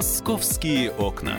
Московские окна.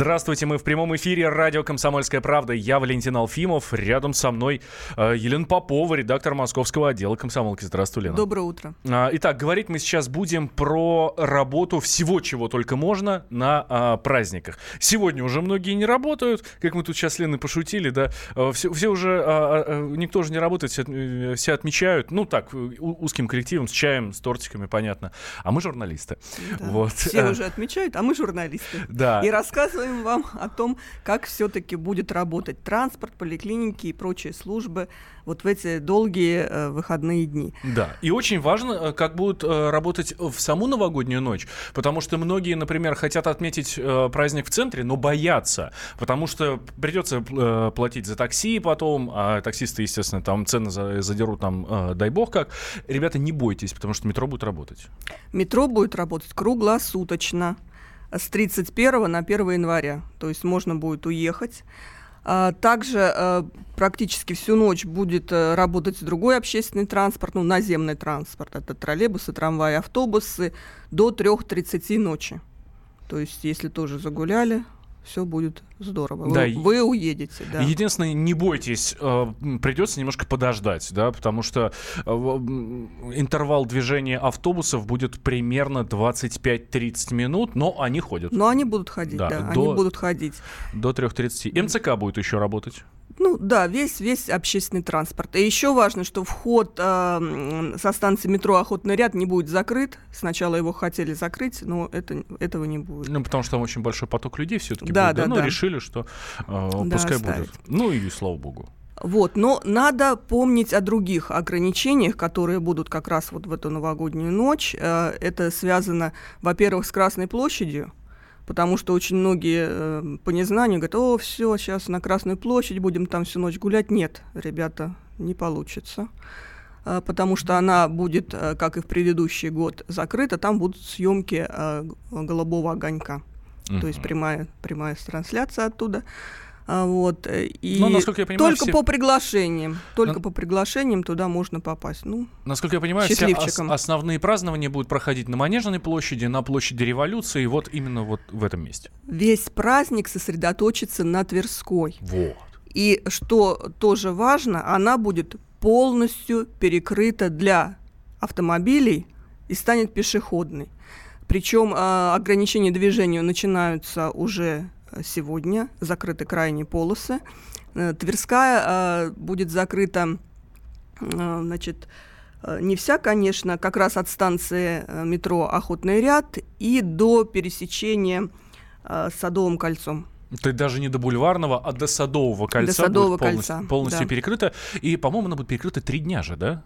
Здравствуйте, мы в прямом эфире радио «Комсомольская правда». Я Валентин Алфимов, рядом со мной э, Елена Попова, редактор московского отдела «Комсомолки». Здравствуй, Лена. Доброе утро. А, итак, говорить мы сейчас будем про работу всего, чего только можно на а, праздниках. Сегодня уже многие не работают, как мы тут сейчас с Леной пошутили, да, а, все, все уже, а, а, никто уже не работает, все, э, все отмечают, ну так, узким коллективом, с чаем, с тортиками, понятно. А мы журналисты. Да. Вот. Все уже отмечают, а мы журналисты. Да. И рассказываем рассказываем вам о том, как все-таки будет работать транспорт, поликлиники и прочие службы вот в эти долгие э, выходные дни. Да, и очень важно, э, как будут э, работать в саму новогоднюю ночь, потому что многие, например, хотят отметить э, праздник в центре, но боятся, потому что придется э, платить за такси потом, а таксисты, естественно, там цены за, задерут там, э, дай бог как. Ребята, не бойтесь, потому что метро будет работать. Метро будет работать круглосуточно с 31 на 1 января. То есть можно будет уехать. А, также э, практически всю ночь будет э, работать другой общественный транспорт, ну, наземный транспорт. Это троллейбусы, трамваи, автобусы до 3.30 ночи. То есть, если тоже загуляли, все будет здорово. Да, вы, вы уедете. Да. Единственное, не бойтесь, э, придется немножко подождать, да, потому что э, интервал движения автобусов будет примерно 25-30 минут, но они ходят. Но они будут ходить, да, да до, они будут ходить. До 3.30. МЦК будет еще работать. Ну да, весь, весь общественный транспорт. И еще важно, что вход э, со станции метро Охотный ряд не будет закрыт. Сначала его хотели закрыть, но это, этого не будет. Ну, потому что там очень большой поток людей все-таки да, будет. Да, да, но да. решили, что э, да, пускай оставить. будет. Ну и слава богу. Вот, но надо помнить о других ограничениях, которые будут как раз вот в эту новогоднюю ночь. Э, это связано, во-первых, с Красной площадью, потому что очень многие э, по незнанию говорят, о, все, сейчас на Красную площадь будем там всю ночь гулять. Нет, ребята, не получится э, потому что она будет, э, как и в предыдущий год, закрыта. Там будут съемки э, голубого огонька, uh-huh. то есть прямая, прямая трансляция оттуда. А, вот, и Но, насколько я понимаю, только все... по приглашениям, только Но... по приглашениям туда можно попасть. Ну, насколько я понимаю, все ос- основные празднования будут проходить на Манежной площади, на площади Революции, вот именно вот в этом месте. Весь праздник сосредоточится на Тверской. Вот. И что тоже важно, она будет полностью перекрыта для автомобилей и станет пешеходной. Причем э, ограничения движения начинаются уже сегодня, закрыты крайние полосы. Э, Тверская э, будет закрыта, э, значит, не вся, конечно, как раз от станции метро «Охотный ряд» и до пересечения Садовым кольцом. То даже не до бульварного, а до Садового кольца до Садового будет полностью, кольца, полностью да. перекрыто. И, по-моему, она будет перекрыта три дня же, да?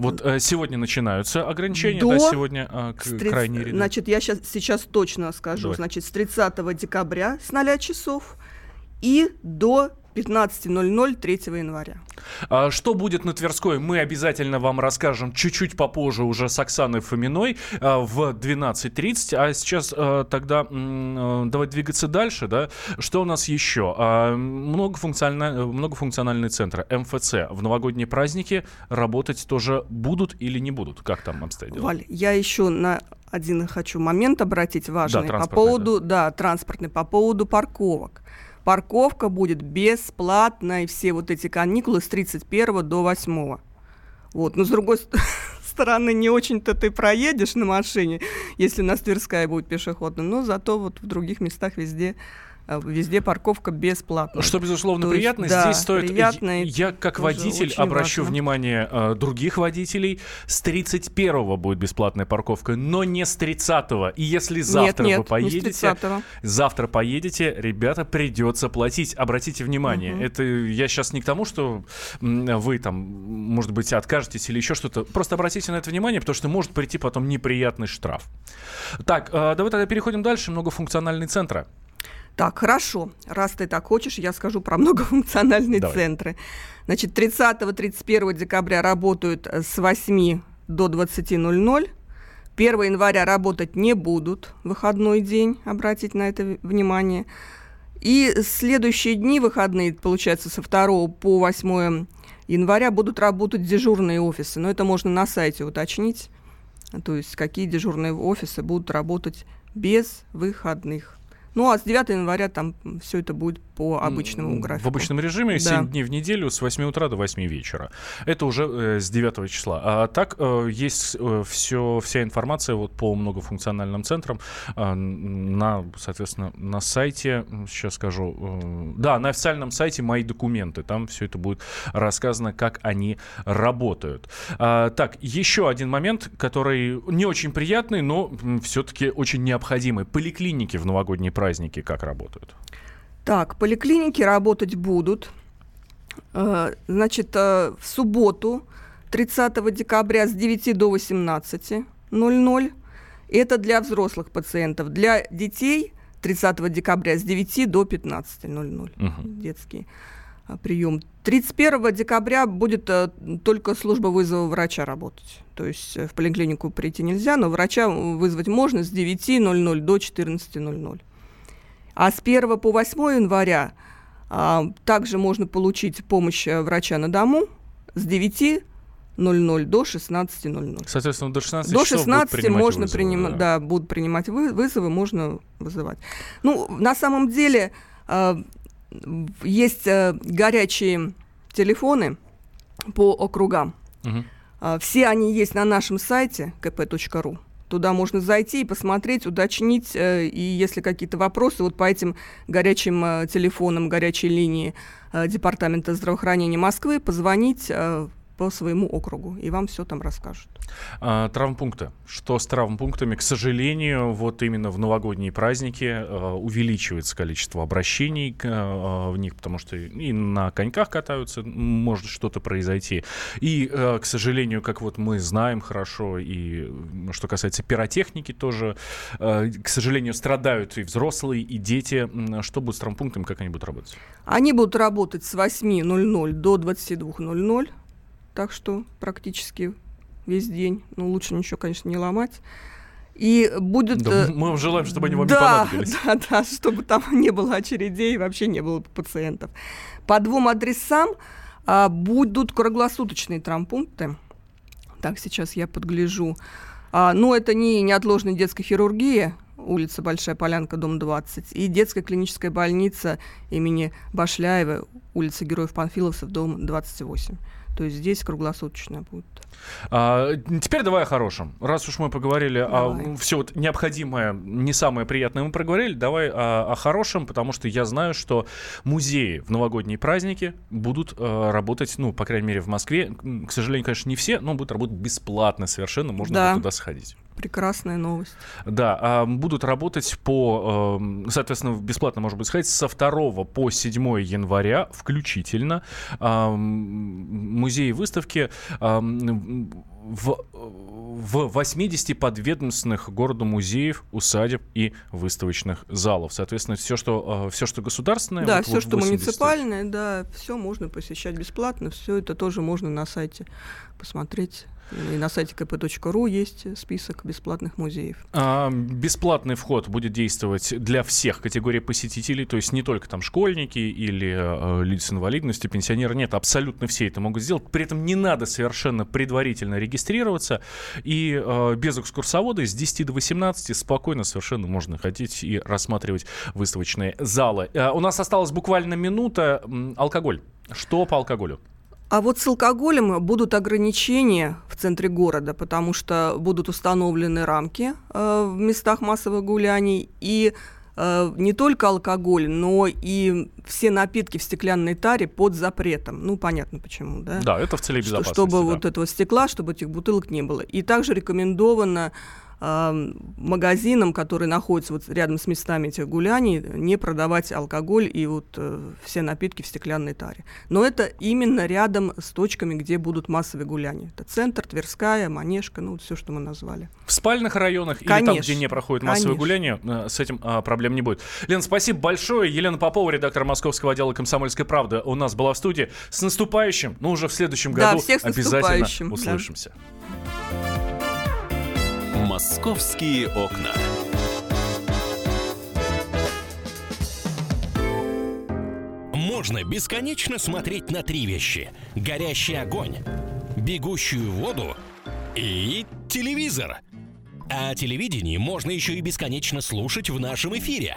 Вот э, сегодня начинаются ограничения, До... да, сегодня э, к, 30... крайние ряды. Значит, я сейчас, сейчас точно скажу. Давай. Значит, с 30 декабря с 0 часов и до 15.00 3 января. А что будет на Тверской, мы обязательно вам расскажем чуть-чуть попозже уже с Оксаной Фоминой а, в 12.30. А сейчас а, тогда а, давай двигаться дальше. Да? Что у нас еще? А, многофункциональный, многофункциональный центр МФЦ в новогодние праздники работать тоже будут или не будут? Как там обстоят дела? Валь, я еще на один хочу момент обратить важный да, по поводу, да. да, транспортный, по поводу парковок парковка будет бесплатной все вот эти каникулы с 31 до 8. Вот, но с другой стороны, не очень-то ты проедешь на машине, если у нас Тверская будет пешеходная, но зато вот в других местах везде везде парковка бесплатная. Что, безусловно, То приятно. Есть, да, Здесь стоит... Приятно, я, как водитель, обращу важно. внимание э, других водителей. С 31-го будет бесплатная парковка, но не с 30-го. И если завтра нет, нет, вы поедете... Завтра поедете, ребята, придется платить. Обратите внимание. Угу. Это я сейчас не к тому, что вы там, может быть, откажетесь или еще что-то. Просто обратите на это внимание, потому что может прийти потом неприятный штраф. Так, э, давай тогда переходим дальше. Многофункциональные центры. Так, хорошо. Раз ты так хочешь, я скажу про многофункциональные Давай. центры. Значит, 30-31 декабря работают э, с 8 до 20.00. 1 января работать не будут, выходной день, обратить на это внимание. И следующие дни выходные, получается, со 2 по 8 января будут работать дежурные офисы. Но это можно на сайте уточнить. то есть какие дежурные офисы будут работать без выходных. Ну, а с 9 января там все это будет по обычному графику. В обычном режиме, 7 Да. дней в неделю с 8 утра до 8 вечера. Это уже э, с 9 числа. А так э, есть э, все, вся информация вот по многофункциональным центрам э, на, соответственно, на сайте, сейчас скажу, э, да, на официальном сайте «Мои документы». Там все это будет рассказано, как они работают. А, так, еще один момент, который не очень приятный, но все-таки очень необходимый. Поликлиники в новогодние праздники как работают? Так, поликлиники работать будут. Э, Значит, э, в субботу, 30 декабря с 9 до 18.00. Это для взрослых пациентов. Для детей 30 декабря с 9 до 15.00. Мгм. Детский а, прием. 31 декабря будет э, только служба вызова врача работать. То есть э, в поликлинику прийти нельзя, но врача вызвать можно с 9.00 до 14.00. А с 1 по 8 января а, также можно получить помощь э, врача на дому с 9.00 до 16.00. Соответственно, до 16 До часов будут 16 принимать можно вызовы, принимать, да. будут принимать вы- вызовы, можно вызывать. Ну, на самом деле э, есть э, горячие телефоны по округам. Мгм. А, Все они есть на нашем сайте kp.ru. Туда можно зайти и посмотреть, уточнить, э, и если какие-то вопросы, вот по этим горячим э, телефонам, горячей линии э, Департамента здравоохранения Москвы, позвонить по своему округу, и вам все там расскажут. А, травмпункты. Что с травмпунктами? К сожалению, вот именно в новогодние праздники э, увеличивается количество обращений э, в них, потому что и на коньках катаются, может что-то произойти. И, э, к сожалению, как вот мы знаем хорошо, и что касается пиротехники тоже, э, к сожалению, страдают и взрослые, и дети. М, Что будет с травмпунктами, как они будут работать? Они будут работать с 8.00 до 22.00, так что практически весь день. Ну, лучше ничего, конечно, не ломать. И будет... Да, э, мы вам желаем, чтобы они вам не да, понадобились. Да, да, чтобы там не было очередей, вообще не было пациентов. По двум адресам а, будут круглосуточные травмпункты. Так, сейчас я подгляжу. А, но это не неотложная детская хирургия, улица Большая Полянка, дом 20, и детская клиническая больница имени Башляева, улица Героев Панфиловцев, дом 28. То есть здесь круглосуточно будет. А, теперь давай о хорошем. Раз уж мы поговорили Давай. о все вот необходимое, не самое приятное мы проговорили, давай о, о хорошем, потому что я знаю, что музеи в новогодние праздники будут э, работать, ну, по крайней мере, в Москве. К сожалению, конечно, не все, но будут работать бесплатно совершенно, можно Да. туда сходить. Прекрасная новость. Да, а, будут работать по, эм, соответственно, бесплатно, может быть, сказать, со 2 по 7 января включительно музеи и выставки в, в 80 подведомственных городу музеев, усадеб и выставочных залов. Соответственно, все, что, все, что государственное... Да, вот все, в что 80. муниципальное, да, все можно посещать бесплатно, все это тоже можно на сайте посмотреть. И на сайте kp.ru есть список бесплатных музеев. А, Бесплатный вход будет действовать для всех категорий посетителей, то есть не только там школьники или э, люди с инвалидностью, пенсионеры. Нет, абсолютно все это могут сделать. При этом не надо совершенно предварительно регистрироваться. И э, без экскурсовода с 10 до 18 спокойно совершенно можно ходить и рассматривать выставочные залы. Э, у нас осталась буквально минута. Алкоголь. Что по алкоголю? А вот с алкоголем будут ограничения в центре города, потому что будут установлены рамки э, в местах массовых гуляний. И э, не только алкоголь, но и все напитки в стеклянной таре под запретом. Ну, понятно почему, да? Да, это в целях безопасности. чтобы да. вот этого стекла, чтобы этих бутылок не было. И также рекомендовано э, магазинам, которые находятся вот рядом с местами этих гуляний, не продавать алкоголь и вот э, все напитки в стеклянной таре. Но это именно рядом с точками, где будут массовые гуляния. Это центр, Тверская, Манежка, ну вот все, что мы назвали. В спальных районах или там, Конечно. где не проходит массовое Конечно. гуляние, э, с этим а, проблем не будет. Лена, спасибо большое. Елена Попова, редактор московского отдела «Комсомольской правды» у нас была в студии. С наступающим, ну уже в следующем Да, году всех с обязательно наступающим, да. Московские окна. Можно бесконечно смотреть на три вещи. Горящий огонь, бегущую воду и телевизор. А телевидение можно еще и бесконечно слушать в нашем эфире.